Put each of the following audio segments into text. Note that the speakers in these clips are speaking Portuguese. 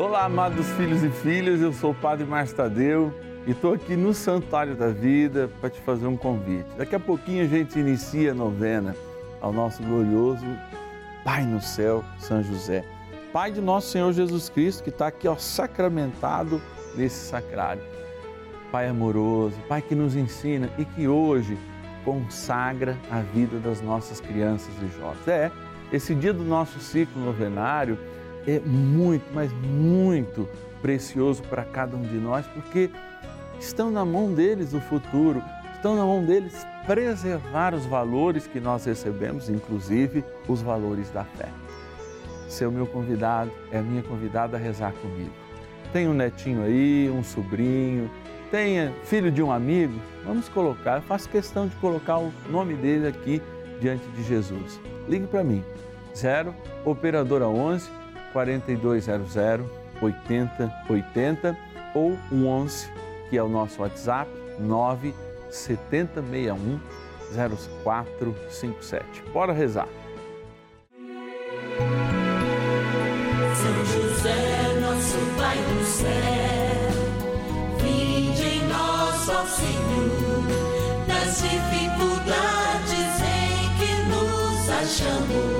Olá, amados filhos e filhas, eu sou o Padre Márcio Tadeu e estou aqui no Santuário da Vida para te fazer um convite. Daqui a pouquinho a gente inicia a novena ao nosso glorioso Pai no céu, São José. Pai de nosso Senhor Jesus Cristo, que está aqui ó, sacramentado nesse sacrário. Pai amoroso, Pai que nos ensina e que hoje consagra a vida das nossas crianças e jovens. É, esse dia do nosso ciclo novenário é muito, mas muito precioso para cada um de nós, porque estão na mão deles o futuro, estão na mão deles preservar os valores que nós recebemos, inclusive os valores da fé. Ser o meu convidado, é a minha convidada a rezar comigo. Tem um netinho aí, um sobrinho, tenha filho de um amigo, vamos colocar, faço questão de colocar o nome dele aqui diante de Jesus. Ligue para mim, 0 Operadora 11 4200 8080 ou 11, que é o nosso WhatsApp, 9 7061 0457. Bora rezar. São José, nosso Pai do céu, vinde em ó Senhor, nas dificuldades em que nos achamos.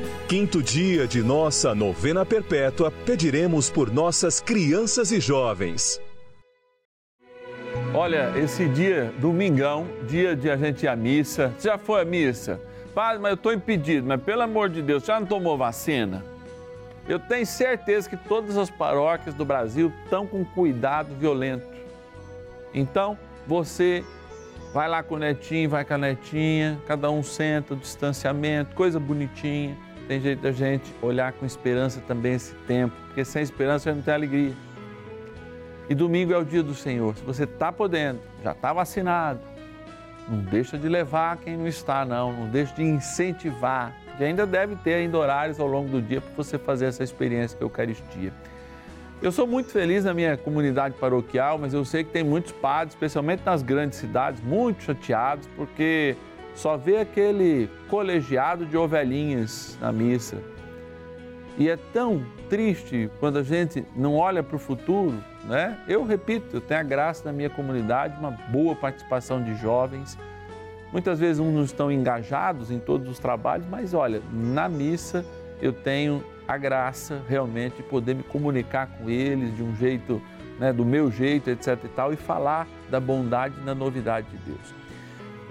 quinto dia de nossa novena perpétua, pediremos por nossas crianças e jovens. Olha, esse dia, domingão, dia de a gente ir à missa. Você já foi à missa? Padre, mas eu estou impedido, mas pelo amor de Deus, já não tomou vacina? Eu tenho certeza que todas as paróquias do Brasil estão com cuidado violento. Então, você vai lá com o netinho, vai com a netinha, cada um senta, distanciamento, coisa bonitinha. Tem jeito da gente olhar com esperança também esse tempo, porque sem esperança não tem alegria. E domingo é o dia do Senhor. Se você está podendo, já está vacinado, não deixa de levar quem não está, não. Não deixa de incentivar. E ainda deve ter ainda horários ao longo do dia para você fazer essa experiência que a Eucaristia. Eu sou muito feliz na minha comunidade paroquial, mas eu sei que tem muitos padres, especialmente nas grandes cidades, muito chateados porque só vê aquele colegiado de ovelhinhas na missa. E é tão triste quando a gente não olha para o futuro, né? Eu repito, eu tenho a graça na minha comunidade, uma boa participação de jovens. Muitas vezes uns não estão engajados em todos os trabalhos, mas olha, na missa eu tenho a graça realmente de poder me comunicar com eles de um jeito, né, do meu jeito, etc e tal, e falar da bondade e da novidade de Deus.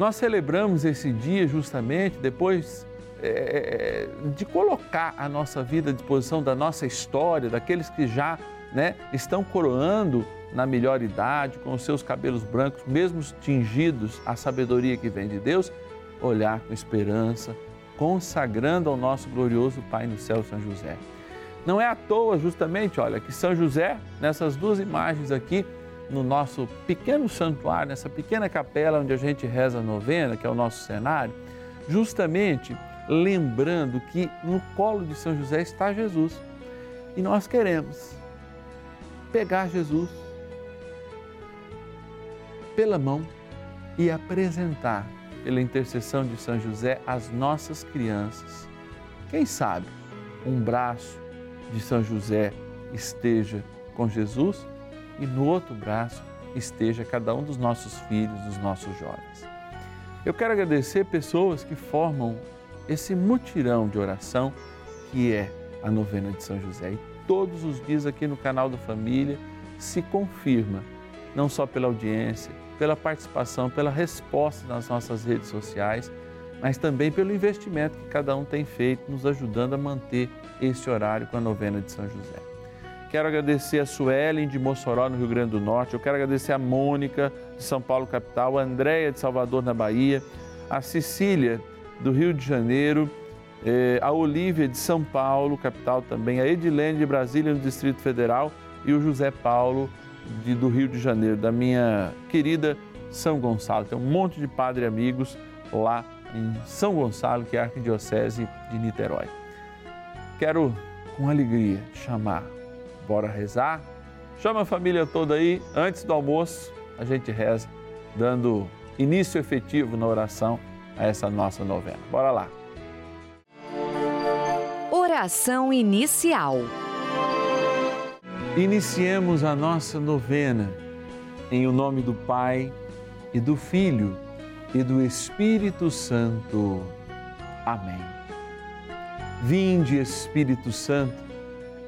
Nós celebramos esse dia justamente depois é, de colocar a nossa vida à disposição da nossa história, daqueles que já né, estão coroando na melhor idade, com os seus cabelos brancos, mesmo tingidos à sabedoria que vem de Deus, olhar com esperança, consagrando ao nosso glorioso Pai no céu, São José. Não é à toa, justamente, olha, que São José, nessas duas imagens aqui, no nosso pequeno santuário, nessa pequena capela onde a gente reza a novena, que é o nosso cenário, justamente lembrando que no colo de São José está Jesus. E nós queremos pegar Jesus pela mão e apresentar, pela intercessão de São José, as nossas crianças. Quem sabe um braço de São José esteja com Jesus e no outro braço esteja cada um dos nossos filhos, dos nossos jovens. Eu quero agradecer pessoas que formam esse mutirão de oração que é a novena de São José. E todos os dias aqui no canal da Família se confirma, não só pela audiência, pela participação, pela resposta nas nossas redes sociais, mas também pelo investimento que cada um tem feito, nos ajudando a manter esse horário com a novena de São José. Quero agradecer a Suelen de Mossoró, no Rio Grande do Norte. Eu quero agradecer a Mônica de São Paulo, capital, a Andréia de Salvador, na Bahia, a Cecília do Rio de Janeiro, eh, a Olívia de São Paulo, capital também, a Edilene de Brasília, no Distrito Federal, e o José Paulo de, do Rio de Janeiro, da minha querida São Gonçalo. Tem um monte de padre amigos lá em São Gonçalo, que é a Arquidiocese de Niterói. Quero, com alegria, chamar Bora rezar? Chama a família toda aí, antes do almoço, a gente reza, dando início efetivo na oração a essa nossa novena. Bora lá. Oração inicial. Iniciemos a nossa novena em o nome do Pai e do Filho e do Espírito Santo. Amém. Vinde, Espírito Santo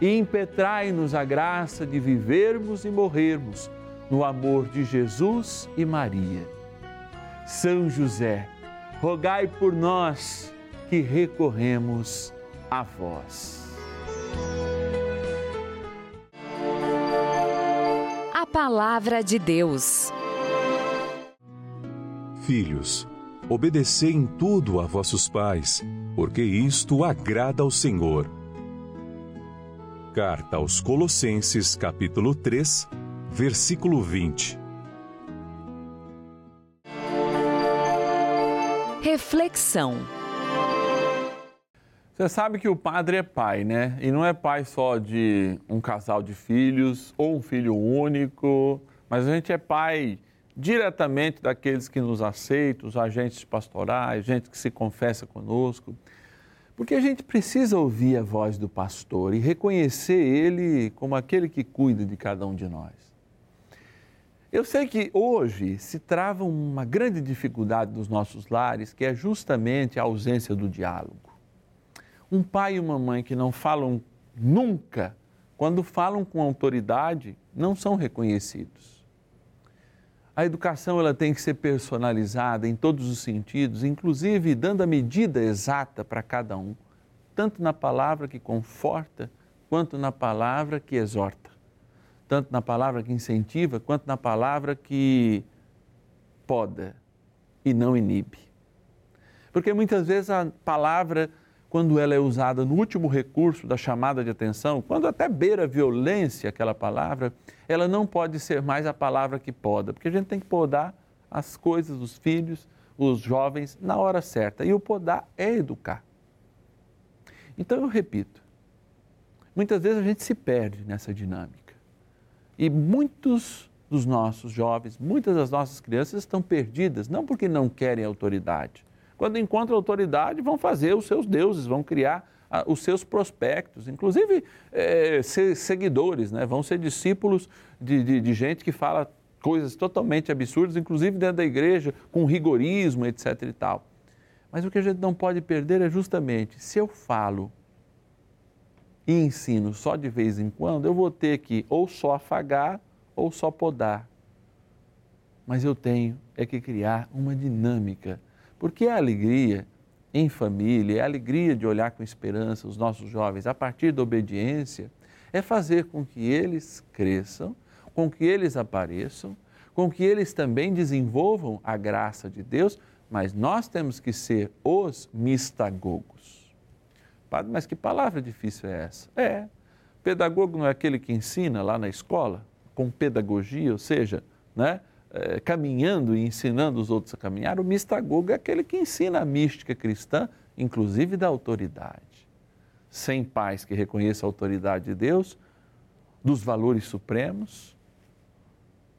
e impetrai-nos a graça de vivermos e morrermos no amor de Jesus e Maria. São José, rogai por nós que recorremos a vós. A Palavra de Deus. Filhos, obedecei em tudo a vossos pais, porque isto agrada ao Senhor. Carta aos Colossenses, capítulo 3, versículo 20. Reflexão. Você sabe que o padre é pai, né? E não é pai só de um casal de filhos ou um filho único, mas a gente é pai diretamente daqueles que nos aceitam, os agentes pastorais, gente que se confessa conosco. Porque a gente precisa ouvir a voz do pastor e reconhecer ele como aquele que cuida de cada um de nós. Eu sei que hoje se trava uma grande dificuldade nos nossos lares, que é justamente a ausência do diálogo. Um pai e uma mãe que não falam nunca, quando falam com autoridade, não são reconhecidos. A educação ela tem que ser personalizada em todos os sentidos, inclusive dando a medida exata para cada um, tanto na palavra que conforta, quanto na palavra que exorta, tanto na palavra que incentiva, quanto na palavra que poda e não inibe. Porque muitas vezes a palavra, quando ela é usada no último recurso da chamada de atenção, quando até beira a violência aquela palavra, ela não pode ser mais a palavra que poda, porque a gente tem que podar as coisas, os filhos, os jovens, na hora certa. E o podar é educar. Então eu repito, muitas vezes a gente se perde nessa dinâmica. E muitos dos nossos jovens, muitas das nossas crianças estão perdidas, não porque não querem autoridade. Quando encontram autoridade, vão fazer os seus deuses, vão criar ah, os seus prospectos, inclusive é, ser seguidores, né? vão ser discípulos de, de, de gente que fala coisas totalmente absurdas, inclusive dentro da igreja, com rigorismo, etc. e tal. Mas o que a gente não pode perder é justamente, se eu falo e ensino só de vez em quando, eu vou ter que ou só afagar ou só podar. Mas eu tenho é que criar uma dinâmica, porque a alegria em família, a alegria de olhar com esperança os nossos jovens a partir da obediência, é fazer com que eles cresçam, com que eles apareçam, com que eles também desenvolvam a graça de Deus, mas nós temos que ser os mistagogos. Padre, mas que palavra difícil é essa? É. Pedagogo não é aquele que ensina lá na escola? com pedagogia, ou seja, né, é, caminhando e ensinando os outros a caminhar, o mistagogo é aquele que ensina a mística cristã, inclusive da autoridade. Sem pais que reconheçam a autoridade de Deus, dos valores supremos,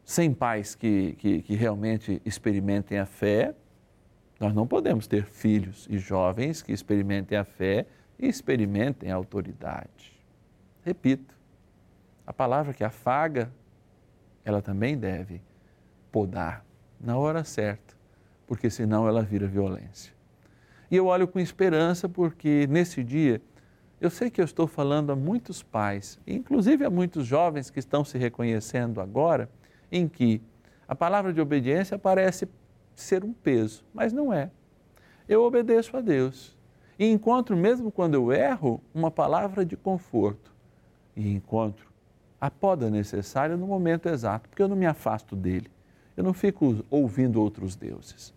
sem pais que, que, que realmente experimentem a fé, nós não podemos ter filhos e jovens que experimentem a fé e experimentem a autoridade. Repito, a palavra que afaga ela também deve podar na hora certa, porque senão ela vira violência. E eu olho com esperança porque nesse dia eu sei que eu estou falando a muitos pais, inclusive a muitos jovens que estão se reconhecendo agora, em que a palavra de obediência parece ser um peso, mas não é. Eu obedeço a Deus e encontro, mesmo quando eu erro, uma palavra de conforto e encontro a poda necessária no momento exato, porque eu não me afasto dele, eu não fico ouvindo outros deuses.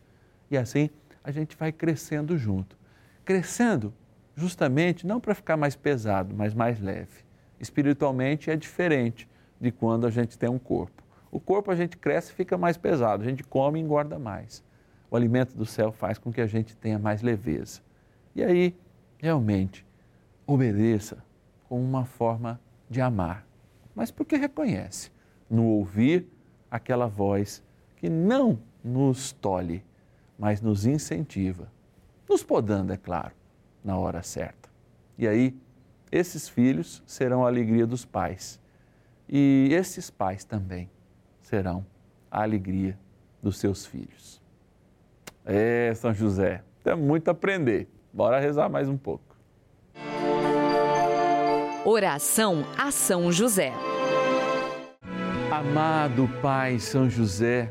E assim a gente vai crescendo junto. Crescendo justamente não para ficar mais pesado, mas mais leve. Espiritualmente é diferente de quando a gente tem um corpo. O corpo a gente cresce e fica mais pesado, a gente come e engorda mais. O alimento do céu faz com que a gente tenha mais leveza. E aí, realmente, obedeça com uma forma de amar mas porque reconhece no ouvir aquela voz que não nos tolhe, mas nos incentiva, nos podando, é claro, na hora certa. E aí, esses filhos serão a alegria dos pais. E esses pais também serão a alegria dos seus filhos. É, São José, tem muito a aprender. Bora rezar mais um pouco. Oração a São José. Amado Pai São José,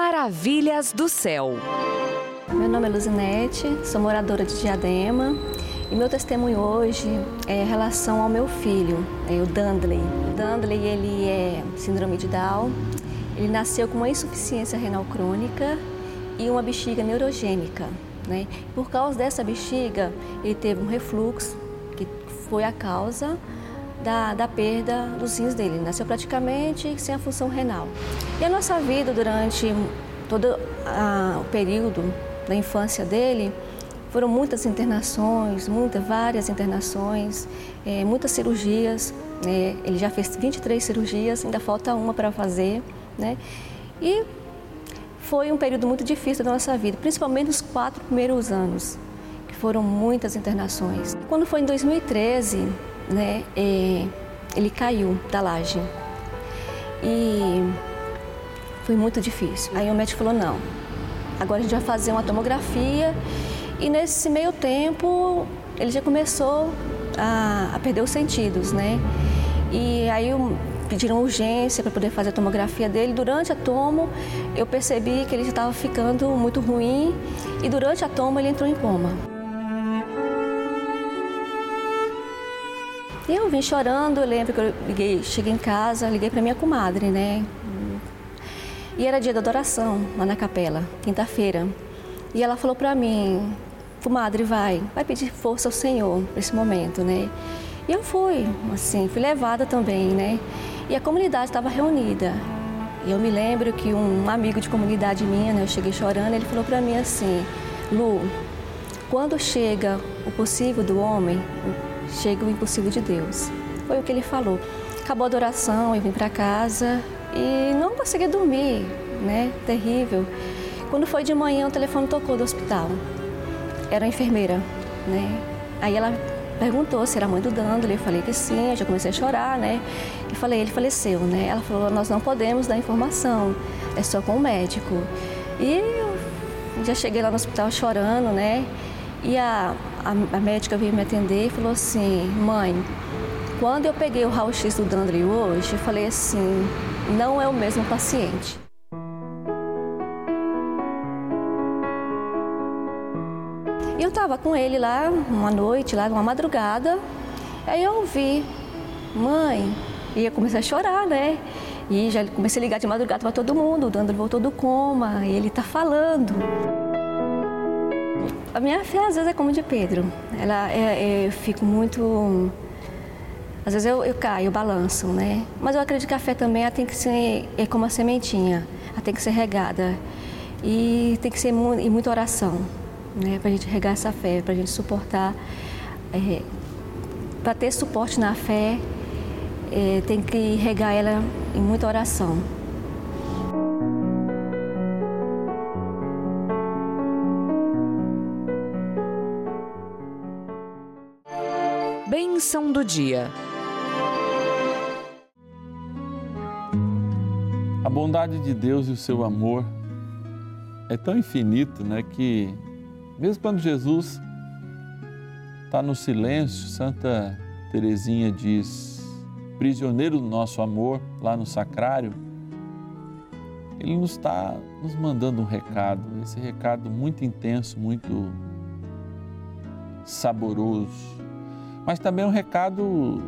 Maravilhas do céu. Meu nome é Luzinete, sou moradora de Diadema e meu testemunho hoje é em relação ao meu filho, é o Dandley. O Dandley ele é síndrome de Down, ele nasceu com uma insuficiência renal crônica e uma bexiga neurogênica. Né? Por causa dessa bexiga, ele teve um refluxo, que foi a causa da, da perda dos rins dele. Nasceu praticamente sem a função renal. E a nossa vida durante todo a, o período da infância dele foram muitas internações, muitas, várias internações, é, muitas cirurgias. Né? Ele já fez 23 cirurgias, ainda falta uma para fazer. Né? E foi um período muito difícil da nossa vida, principalmente nos quatro primeiros anos, que foram muitas internações. Quando foi em 2013, né, é, ele caiu da laje e foi muito difícil. Aí o médico falou: não, agora a gente vai fazer uma tomografia e nesse meio tempo ele já começou a, a perder os sentidos, né? E aí pediram urgência para poder fazer a tomografia dele. Durante a tomo, eu percebi que ele já estava ficando muito ruim e durante a tomo ele entrou em coma. E eu vim chorando, eu lembro que eu liguei, cheguei em casa, liguei para minha comadre, né? E era dia da adoração, lá na capela, quinta-feira. E ela falou para mim, comadre, vai, vai pedir força ao Senhor nesse momento, né? E eu fui, assim, fui levada também, né? E a comunidade estava reunida. E eu me lembro que um amigo de comunidade minha, né, eu cheguei chorando, ele falou para mim assim: Lu, quando chega o possível do homem, chega o impossível de Deus. Foi o que ele falou. Acabou a adoração, eu vim para casa e não consegui dormir, né? Terrível. Quando foi de manhã, o telefone tocou do hospital. Era a enfermeira, né? Aí ela perguntou se era a mãe do Dandley, eu falei que sim, eu já comecei a chorar, né? E falei, ele faleceu, né? Ela falou, nós não podemos dar informação, é só com o médico. E eu já cheguei lá no hospital chorando, né? E a, a, a médica veio me atender e falou assim, mãe, quando eu peguei o raio-x do Dandley hoje, eu falei assim, não é o mesmo paciente. Eu estava com ele lá uma noite, lá uma madrugada. Aí eu ouvi, mãe, e eu comecei a chorar, né? E já comecei a ligar de madrugada para todo mundo, o Dandro voltou do coma, ele tá falando. A minha fé às vezes é como de Pedro. Ela é, é, eu fico muito. Às vezes eu, eu caio, eu balanço, né? Mas eu acredito que a fé também ela tem que ser é como a sementinha, ela tem que ser regada. E tem que ser mu e muita oração né, para a gente regar essa fé, para a gente suportar. É, para ter suporte na fé, é, tem que regar ela em muita oração. Bênção do dia. A bondade de Deus e o seu amor é tão infinito, né, que mesmo quando Jesus está no silêncio, Santa Teresinha diz, prisioneiro do nosso amor, lá no sacrário, ele nos está nos mandando um recado, esse recado muito intenso, muito saboroso, mas também um recado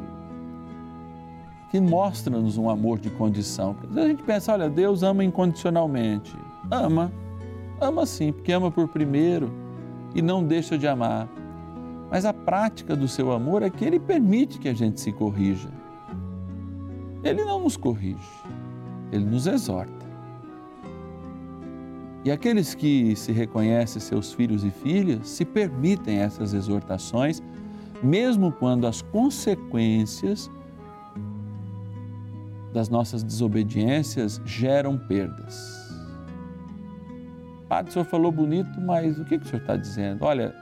que mostra-nos um amor de condição. A gente pensa, olha, Deus ama incondicionalmente. Ama, ama sim, porque ama por primeiro e não deixa de amar. Mas a prática do seu amor é que ele permite que a gente se corrija. Ele não nos corrige, ele nos exorta. E aqueles que se reconhecem seus filhos e filhas se permitem essas exortações, mesmo quando as consequências das nossas desobediências geram perdas. Padre, o senhor falou bonito, mas o que, o senhor está dizendo? Olha,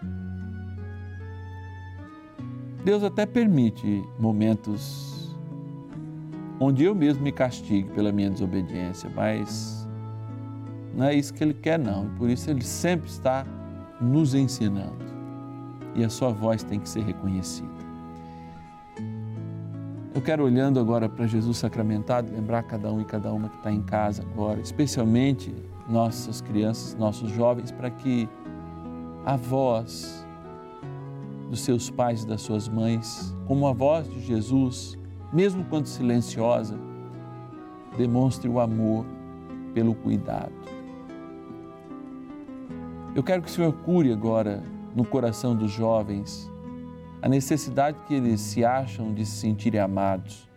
Deus até permite momentos onde eu mesmo me castigue pela minha desobediência, mas não é isso que Ele quer, não. E por isso Ele sempre está nos ensinando. E a sua voz tem que ser reconhecida. Eu quero, olhando agora para Jesus sacramentado, lembrar cada um e cada uma que está em casa agora, especialmente nossas crianças, nossos jovens, para que a voz dos seus pais e das suas mães, como a voz de Jesus, mesmo quando silenciosa, demonstre o amor pelo cuidado. Eu quero que o Senhor cure agora no coração dos jovens a necessidade que eles se acham de se sentirem amados.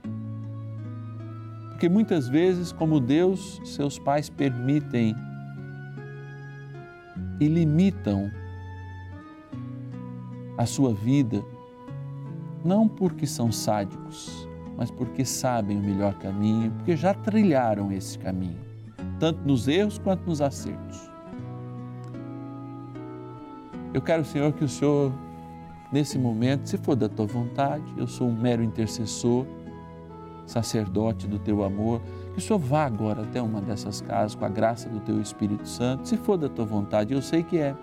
Porque muitas vezes, como Deus, seus pais permitem e limitam a sua vida, não porque são sádicos, mas porque sabem o melhor caminho, porque já trilharam esse caminho, tanto nos erros quanto nos acertos. Eu quero, Senhor, que o Senhor, nesse momento, se for da tua vontade, eu sou um mero intercessor, sacerdote do teu amor, que o Senhor vá agora até uma dessas casas com a graça do teu Espírito Santo, se for da tua vontade, eu sei que é.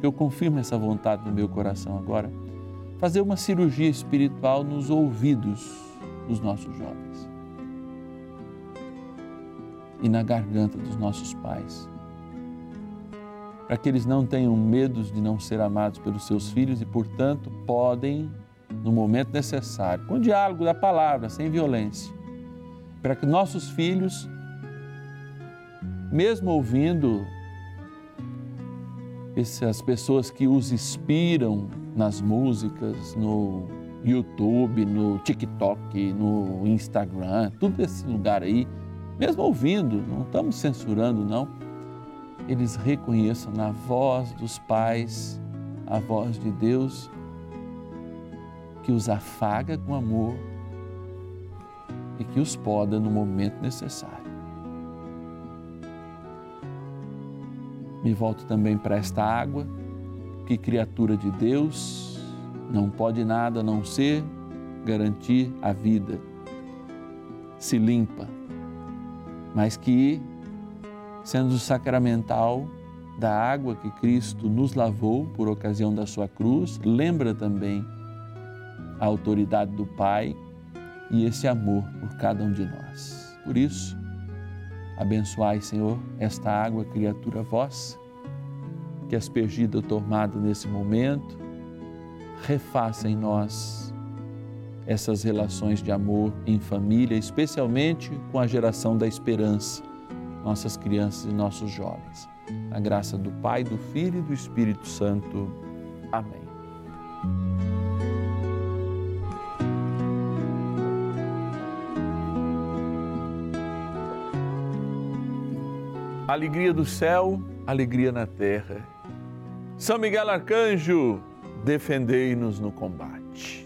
Eu confirmo essa vontade no meu coração agora. Fazer uma cirurgia espiritual nos ouvidos dos nossos jovens e na garganta dos nossos pais para que eles não tenham medos de não ser amados pelos seus filhos e, portanto, podem, no momento necessário, com diálogo da palavra, sem violência, para que nossos filhos, mesmo ouvindo essas pessoas que os inspiram nas músicas, no YouTube, no TikTok, no Instagram, tudo esse lugar aí, mesmo ouvindo, não estamos censurando, não eles reconheçam na voz dos pais a voz de Deus que os afaga com amor e que os poda no momento necessário. Me volto também para esta água, que criatura de Deus não pode nada a não ser garantir a vida. Se limpa, mas que sendo sacramental da água que Cristo nos lavou por ocasião da sua cruz, lembra também a autoridade do Pai e esse amor por cada um de nós. Por isso, abençoai, Senhor, esta água, criatura vossa, que aspergida ou tomada nesse momento, refaça em nós essas relações de amor em família, especialmente com a geração da esperança nossas crianças e nossos jovens. A graça do Pai, do Filho e do Espírito Santo. Amém. Alegria do céu, alegria na terra. São Miguel Arcanjo, defendei-nos no combate.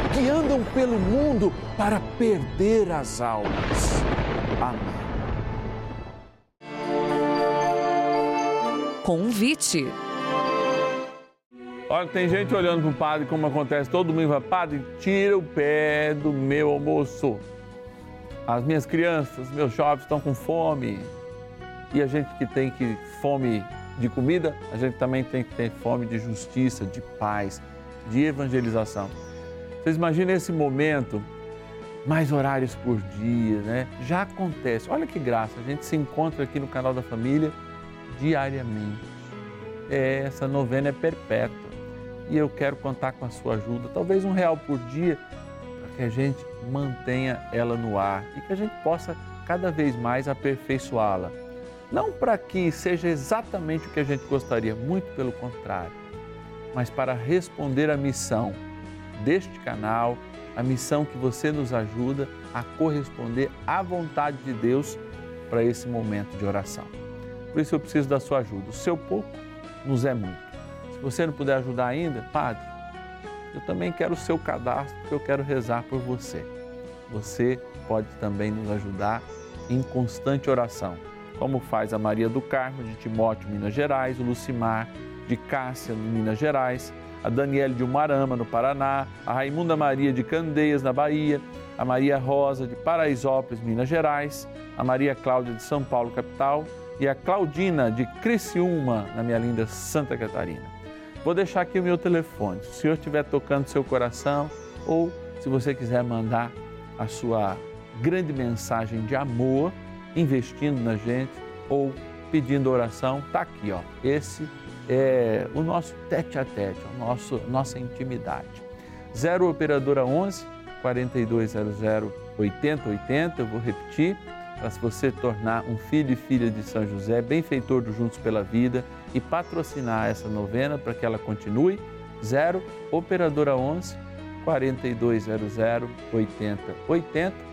que andam pelo mundo para perder as almas. Amém. Convite. Olha, tem gente olhando para o padre, como acontece, todo mundo fala, padre, tira o pé do meu almoço. As minhas crianças, meus jovens estão com fome. E a gente que tem que fome de comida, a gente também tem que ter fome de justiça, de paz, de evangelização. Vocês imaginem esse momento mais horários por dia, né? Já acontece. Olha que graça, a gente se encontra aqui no canal da família diariamente. É, essa novena é perpétua e eu quero contar com a sua ajuda, talvez um real por dia, para que a gente mantenha ela no ar e que a gente possa cada vez mais aperfeiçoá-la. Não para que seja exatamente o que a gente gostaria, muito pelo contrário, mas para responder à missão deste canal, a missão que você nos ajuda a corresponder à vontade de Deus para esse momento de oração. Por isso eu preciso da sua ajuda. O seu pouco nos é muito. Se você não puder ajudar ainda, Padre, eu também quero o seu cadastro, porque eu quero rezar por você. Você pode também nos ajudar em constante oração, como faz a Maria do Carmo de Timóteo, Minas Gerais, o Lucimar de Cássia, Minas Gerais, a Daniele de Umarama, no Paraná, a Raimunda Maria de Candeias, na Bahia, a Maria Rosa de Paraisópolis, Minas Gerais, a Maria Cláudia de São Paulo, capital, e a Claudina de Criciúma, na minha linda Santa Catarina. Vou deixar aqui o meu telefone. Se o senhor estiver tocando seu coração ou se você quiser mandar a sua grande mensagem de amor, investindo na gente ou pedindo oração, tá aqui, ó. Esse é o nosso tete a tete, a nosso, nossa intimidade. 0 Operadora 11 4200 8080, eu vou repetir, para se você tornar um filho e filha de São José, benfeitor do Juntos pela Vida e patrocinar essa novena para que ela continue. 0 Operadora 11 4200 8080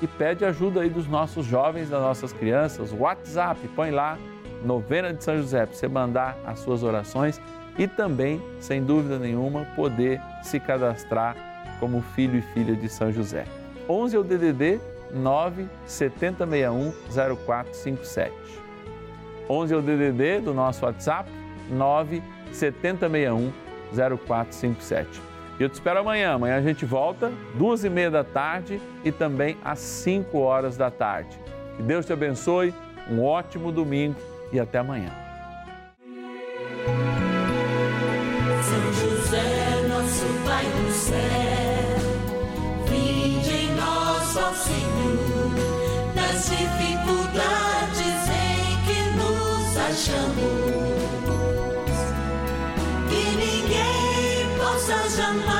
e pede ajuda aí dos nossos jovens, das nossas crianças. WhatsApp, põe lá Novena de São José, para você mandar as suas orações e também, sem dúvida nenhuma, poder se cadastrar como filho e filha de São José. 11 é o DDD 9 7061 0457. 11 é o DDD do nosso WhatsApp 9 7061 0457. E eu te espero amanhã. Amanhã a gente volta, duas e meia da tarde e também às 5 horas da tarde. Que Deus te abençoe, um ótimo domingo e até amanhã. São José, nosso Pai do céu, vinde em nós, ó Senhor, nas dificuldades em que nos achamos. Que ninguém possa jamais